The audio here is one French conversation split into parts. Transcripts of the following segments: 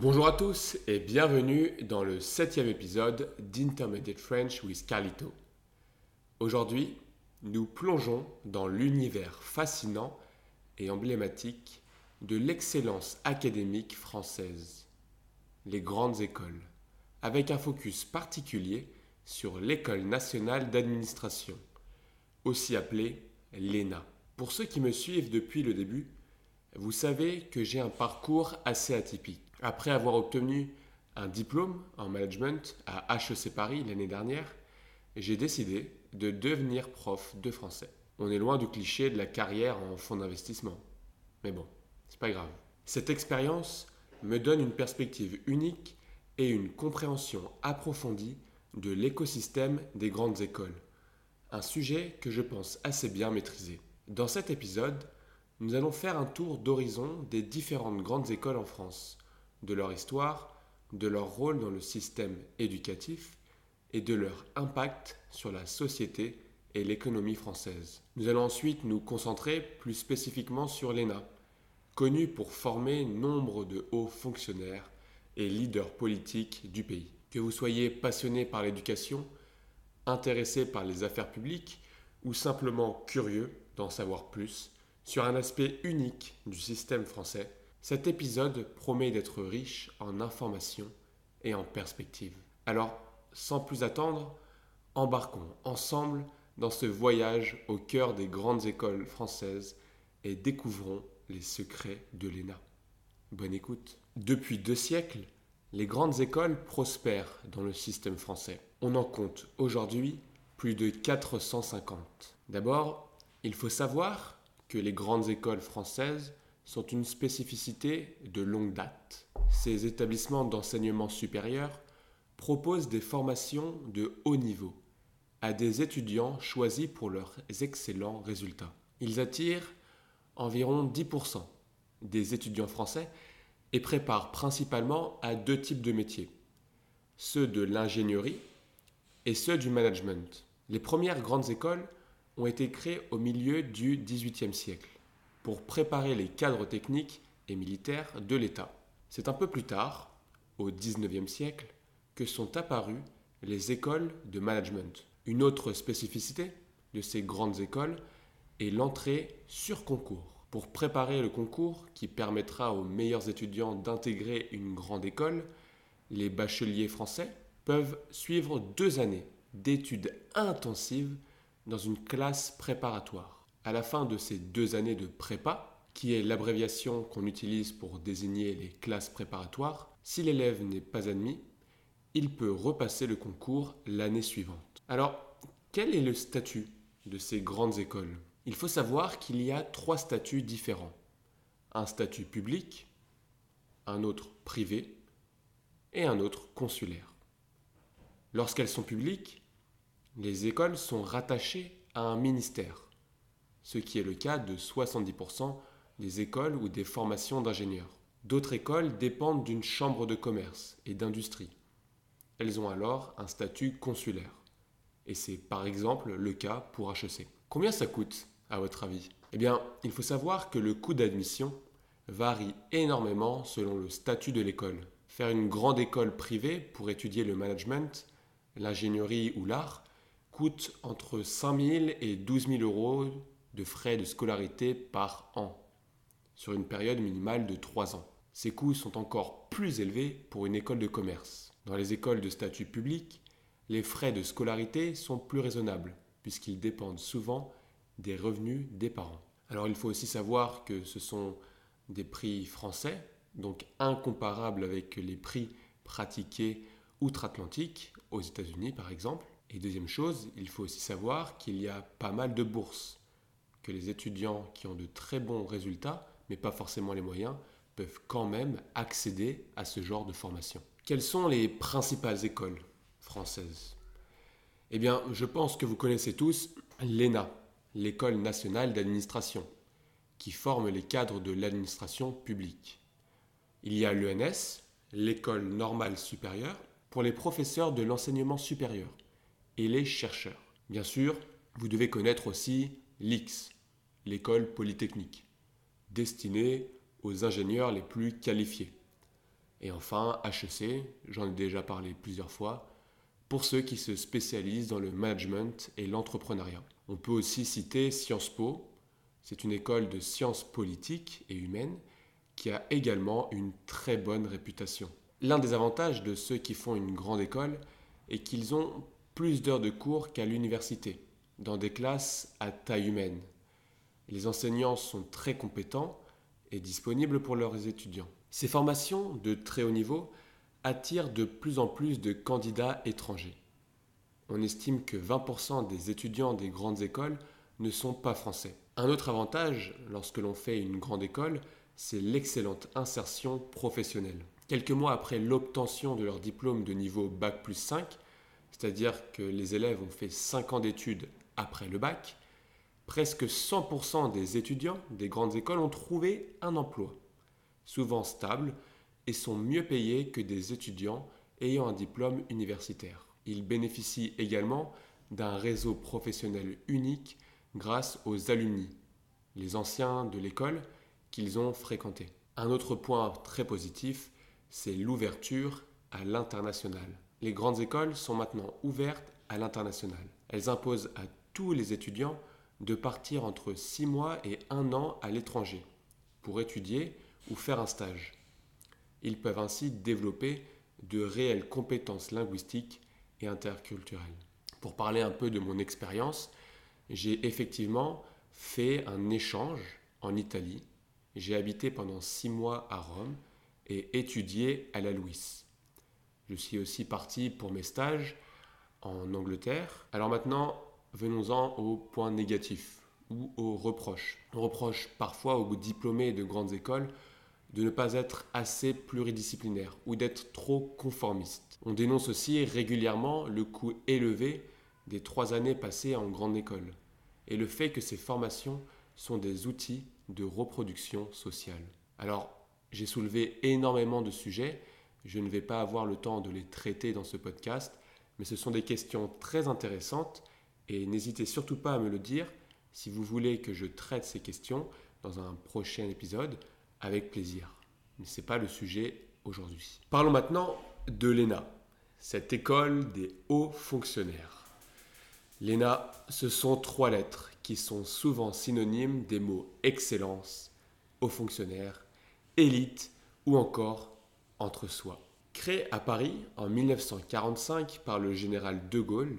Bonjour à tous et bienvenue dans le septième épisode d'Intermediate French with Carlito. Aujourd'hui, nous plongeons dans l'univers fascinant et emblématique de l'excellence académique française, les grandes écoles, avec un focus particulier sur l'École nationale d'administration, aussi appelée l'ENA. Pour ceux qui me suivent depuis le début, vous savez que j'ai un parcours assez atypique. Après avoir obtenu un diplôme en management à HEC Paris l'année dernière, j'ai décidé de devenir prof de français. On est loin du cliché de la carrière en fonds d'investissement. Mais bon, c'est pas grave. Cette expérience me donne une perspective unique et une compréhension approfondie de l'écosystème des grandes écoles. Un sujet que je pense assez bien maîtriser. Dans cet épisode, nous allons faire un tour d'horizon des différentes grandes écoles en France de leur histoire, de leur rôle dans le système éducatif et de leur impact sur la société et l'économie française. Nous allons ensuite nous concentrer plus spécifiquement sur l'ENA, connue pour former nombre de hauts fonctionnaires et leaders politiques du pays. Que vous soyez passionné par l'éducation, intéressé par les affaires publiques ou simplement curieux d'en savoir plus sur un aspect unique du système français, cet épisode promet d'être riche en informations et en perspectives. Alors, sans plus attendre, embarquons ensemble dans ce voyage au cœur des grandes écoles françaises et découvrons les secrets de l'ENA. Bonne écoute. Depuis deux siècles, les grandes écoles prospèrent dans le système français. On en compte aujourd'hui plus de 450. D'abord, il faut savoir que les grandes écoles françaises sont une spécificité de longue date. Ces établissements d'enseignement supérieur proposent des formations de haut niveau à des étudiants choisis pour leurs excellents résultats. Ils attirent environ 10% des étudiants français et préparent principalement à deux types de métiers, ceux de l'ingénierie et ceux du management. Les premières grandes écoles ont été créées au milieu du XVIIIe siècle pour préparer les cadres techniques et militaires de l'État. C'est un peu plus tard, au XIXe siècle, que sont apparues les écoles de management. Une autre spécificité de ces grandes écoles est l'entrée sur concours. Pour préparer le concours qui permettra aux meilleurs étudiants d'intégrer une grande école, les bacheliers français peuvent suivre deux années d'études intensives dans une classe préparatoire à la fin de ces deux années de prépa, qui est l'abréviation qu'on utilise pour désigner les classes préparatoires, si l'élève n'est pas admis, il peut repasser le concours l'année suivante. Alors, quel est le statut de ces grandes écoles? Il faut savoir qu'il y a trois statuts différents. Un statut public, un autre privé et un autre consulaire. Lorsqu'elles sont publiques, les écoles sont rattachées à un ministère ce qui est le cas de 70% des écoles ou des formations d'ingénieurs. D'autres écoles dépendent d'une chambre de commerce et d'industrie. Elles ont alors un statut consulaire. Et c'est par exemple le cas pour HEC. Combien ça coûte, à votre avis? Eh bien, il faut savoir que le coût d'admission varie énormément selon le statut de l'école. Faire une grande école privée pour étudier le management, l'ingénierie ou l'art coûte entre 5 000 et 12 000 euros de frais de scolarité par an, sur une période minimale de 3 ans. Ces coûts sont encore plus élevés pour une école de commerce. Dans les écoles de statut public, les frais de scolarité sont plus raisonnables, puisqu'ils dépendent souvent des revenus des parents. Alors il faut aussi savoir que ce sont des prix français, donc incomparables avec les prix pratiqués outre-Atlantique, aux États-Unis par exemple. Et deuxième chose, il faut aussi savoir qu'il y a pas mal de bourses que les étudiants qui ont de très bons résultats, mais pas forcément les moyens, peuvent quand même accéder à ce genre de formation. Quelles sont les principales écoles françaises? Eh bien, je pense que vous connaissez tous l'ENA, l'École nationale d'administration, qui forme les cadres de l'administration publique. Il y a l'ENS, l'École normale supérieure, pour les professeurs de l'enseignement supérieur et les chercheurs. Bien sûr, vous devez connaître aussi l'IX, l'école polytechnique, destinée aux ingénieurs les plus qualifiés. Et enfin, HEC, j'en ai déjà parlé plusieurs fois, pour ceux qui se spécialisent dans le management et l'entrepreneuriat. On peut aussi citer Sciences Po, c'est une école de sciences politiques et humaines qui a également une très bonne réputation. L'un des avantages de ceux qui font une grande école est qu'ils ont plus d'heures de cours qu'à l'université, dans des classes à taille humaine. Les enseignants sont très compétents et disponibles pour leurs étudiants. Ces formations de très haut niveau attire de plus en plus de candidats étrangers. On estime que 20% des étudiants des grandes écoles ne sont pas français. Un autre avantage lorsque l'on fait une grande école, c'est l'excellente insertion professionnelle. Quelques mois après l'obtention de leur diplôme de niveau Bac plus 5, c'est-à-dire que les élèves ont fait 5 ans d'études après le bac, presque 100% des étudiants des grandes écoles ont trouvé un emploi, souvent stable, et sont mieux payés que des étudiants ayant un diplôme universitaire. Ils bénéficient également d'un réseau professionnel unique grâce aux alumni, les anciens de l'école qu'ils ont fréquentés. Un autre point très positif, c'est l'ouverture à l'international. Les grandes écoles sont maintenant ouvertes à l'international. Elles imposent à tous les étudiants de partir entre 6 mois et 1 an à l'étranger pour étudier ou faire un stage. Ils peuvent ainsi développer de réelles compétences linguistiques et interculturelles. Pour parler un peu de mon expérience, j'ai effectivement fait un échange en Italie. J'ai habité pendant six mois à Rome et étudié à la Louis. Je suis aussi parti pour mes stages en Angleterre. Alors maintenant, venons-en aux points négatifs ou aux reproches. On reproche parfois aux diplômés de grandes écoles de ne pas être assez pluridisciplinaire ou d'être trop conformiste. On dénonce aussi régulièrement le coût élevé des trois années passées en grande école et le fait que ces formations sont des outils de reproduction sociale. Alors, j'ai soulevé énormément de sujets, je ne vais pas avoir le temps de les traiter dans ce podcast, mais ce sont des questions très intéressantes et n'hésitez surtout pas à me le dire si vous voulez que je traite ces questions dans un prochain épisode avec plaisir. Mais ce n'est pas le sujet aujourd'hui. Parlons maintenant de l'ENA, cette école des hauts fonctionnaires. L'ENA, ce sont trois lettres qui sont souvent synonymes des mots excellence, haut fonctionnaire, élite ou encore entre soi. Créée à Paris en 1945 par le général de Gaulle,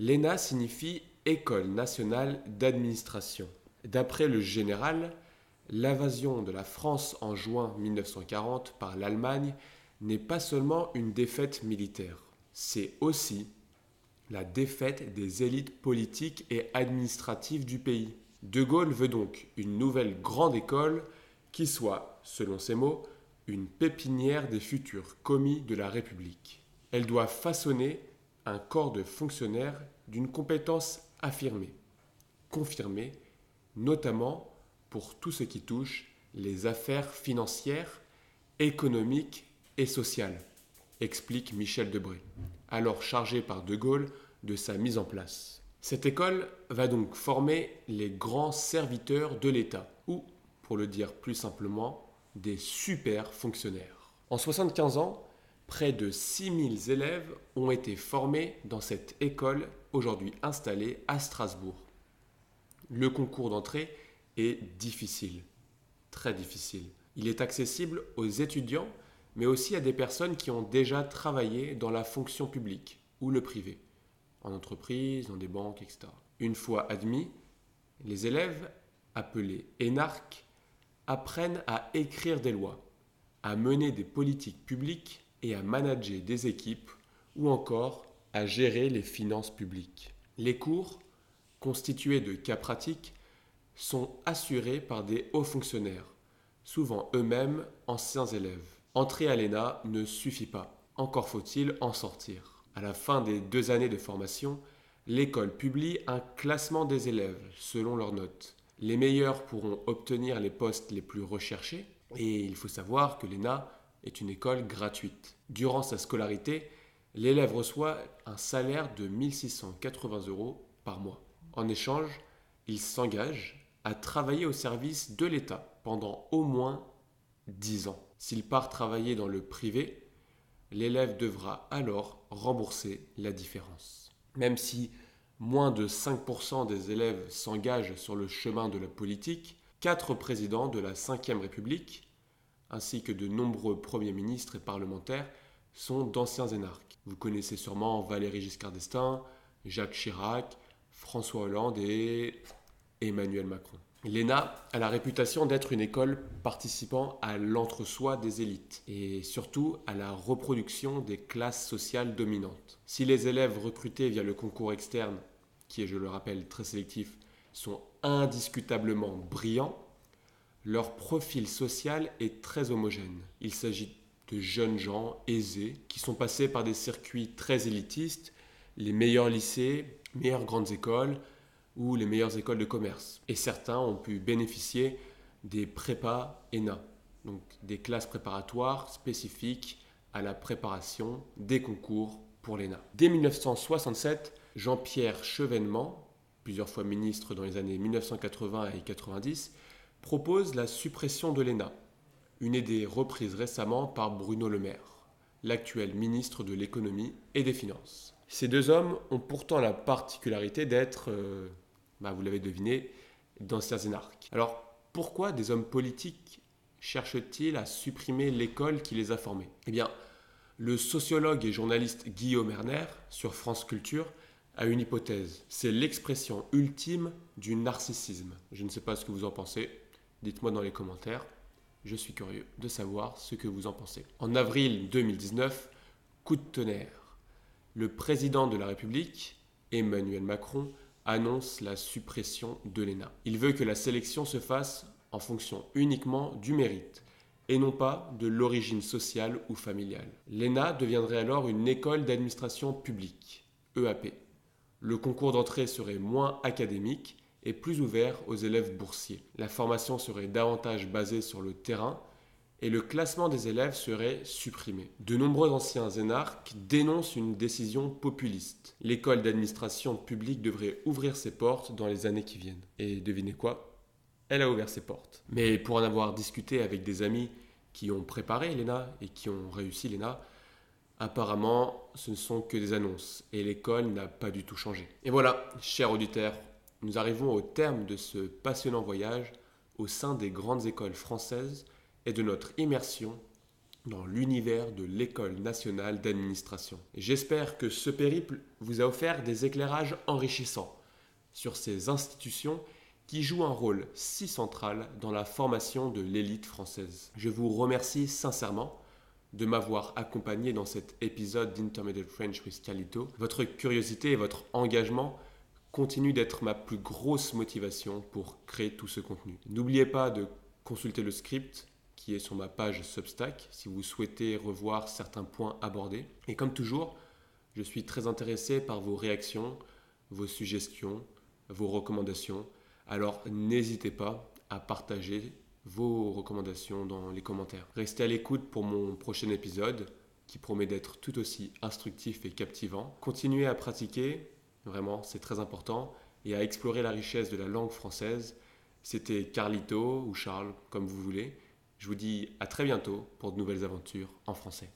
l'ENA signifie École nationale d'administration. D'après le général, l'invasion de la France en juin 1940 par l'Allemagne n'est pas seulement une défaite militaire, c'est aussi la défaite des élites politiques et administratives du pays. De Gaulle veut donc une nouvelle grande école qui soit, selon ses mots, une pépinière des futurs commis de la République. Elle doit façonner un corps de fonctionnaires d'une compétence affirmée, confirmée, notamment pour tout ce qui touche les affaires financières, économiques et sociales, explique Michel Debré, alors chargé par De Gaulle de sa mise en place. Cette école va donc former les grands serviteurs de l'État, ou, pour le dire plus simplement, des super fonctionnaires. En 75 ans, près de 6000 élèves ont été formés dans cette école aujourd'hui installée à Strasbourg. Le concours d'entrée difficile, très difficile. Il est accessible aux étudiants, mais aussi à des personnes qui ont déjà travaillé dans la fonction publique ou le privé, en entreprise, dans des banques, etc. Une fois admis, les élèves, appelés énarques, apprennent à écrire des lois, à mener des politiques publiques et à manager des équipes ou encore à gérer les finances publiques. Les cours, constitués de cas pratiques, sont assurés par des hauts fonctionnaires, souvent eux-mêmes anciens élèves. Entrer à l'ENA ne suffit pas, encore faut-il en sortir. À la fin des deux années de formation, l'école publie un classement des élèves selon leurs notes. Les meilleurs pourront obtenir les postes les plus recherchés, et il faut savoir que l'ENA est une école gratuite. Durant sa scolarité, l'élève reçoit un salaire de 1680 euros par mois. En échange, il s'engage à travailler au service de l'État pendant au moins 10 ans. S'il part travailler dans le privé, l'élève devra alors rembourser la différence. Même si moins de 5% des élèves s'engagent sur le chemin de la politique, quatre présidents de la Ve République, ainsi que de nombreux premiers ministres et parlementaires, sont d'anciens énarques. Vous connaissez sûrement Valéry Giscard d'Estaing, Jacques Chirac, François Hollande et Emmanuel Macron. L'ENA a la réputation d'être une école participant à l'entre-soi des élites et surtout à la reproduction des classes sociales dominantes. Si les élèves recrutés via le concours externe, qui est, je le rappelle, très sélectif, sont indiscutablement brillants, leur profil social est très homogène. Il s'agit de jeunes gens aisés qui sont passés par des circuits très élitistes, les meilleurs lycées, meilleures grandes écoles, ou les meilleures écoles de commerce. Et certains ont pu bénéficier des prépas ENA, donc des classes préparatoires spécifiques à la préparation des concours pour l'ENA. Dès 1967, Jean-Pierre Chevènement, plusieurs fois ministre dans les années 1980 et 90, propose la suppression de l'ENA, une idée reprise récemment par Bruno Le Maire, l'actuel ministre de l'économie et des finances. Ces deux hommes ont pourtant la particularité d'être, euh, bah, vous l'avez deviné, d'anciens énarques. Alors, pourquoi des hommes politiques cherchent-ils à supprimer l'école qui les a formés? Eh bien, le sociologue et journaliste Guillaume Erner, sur France Culture, a une hypothèse. C'est l'expression ultime du narcissisme. Je ne sais pas ce que vous en pensez. Dites-moi dans les commentaires. Je suis curieux de savoir ce que vous en pensez. En avril 2019, coup de tonnerre le président de la République, Emmanuel Macron, annonce la suppression de l'ENA. Il veut que la sélection se fasse en fonction uniquement du mérite et non pas de l'origine sociale ou familiale. L'ENA deviendrait alors une école d'administration publique, EAP. Le concours d'entrée serait moins académique et plus ouvert aux élèves boursiers. La formation serait davantage basée sur le terrain et le classement des élèves serait supprimé. De nombreux anciens énarques dénoncent une décision populiste. L'école d'administration publique devrait ouvrir ses portes dans les années qui viennent. Et devinez quoi? Elle a ouvert ses portes. Mais pour en avoir discuté avec des amis qui ont préparé l'ENA et qui ont réussi l'ENA, apparemment ce ne sont que des annonces et l'école n'a pas du tout changé. Et voilà, chers auditeurs, nous arrivons au terme de ce passionnant voyage au sein des grandes écoles françaises et de notre immersion dans l'univers de l'École nationale d'administration. J'espère que ce périple vous a offert des éclairages enrichissants sur ces institutions qui jouent un rôle si central dans la formation de l'élite française. Je vous remercie sincèrement de m'avoir accompagné dans cet épisode d'Intermediate French with Calito. Votre curiosité et votre engagement continuent d'être ma plus grosse motivation pour créer tout ce contenu. N'oubliez pas de consulter le script qui est sur ma page Substack si vous souhaitez revoir certains points abordés. Et comme toujours, je suis très intéressé par vos réactions, vos suggestions, vos recommandations. Alors n'hésitez pas à partager vos recommandations dans les commentaires. Restez à l'écoute pour mon prochain épisode qui promet d'être tout aussi instructif et captivant. Continuez à pratiquer, vraiment c'est très important, et à explorer la richesse de la langue française. C'était Carlito ou Charles, comme vous voulez. Je vous dis à très bientôt pour de nouvelles aventures en français.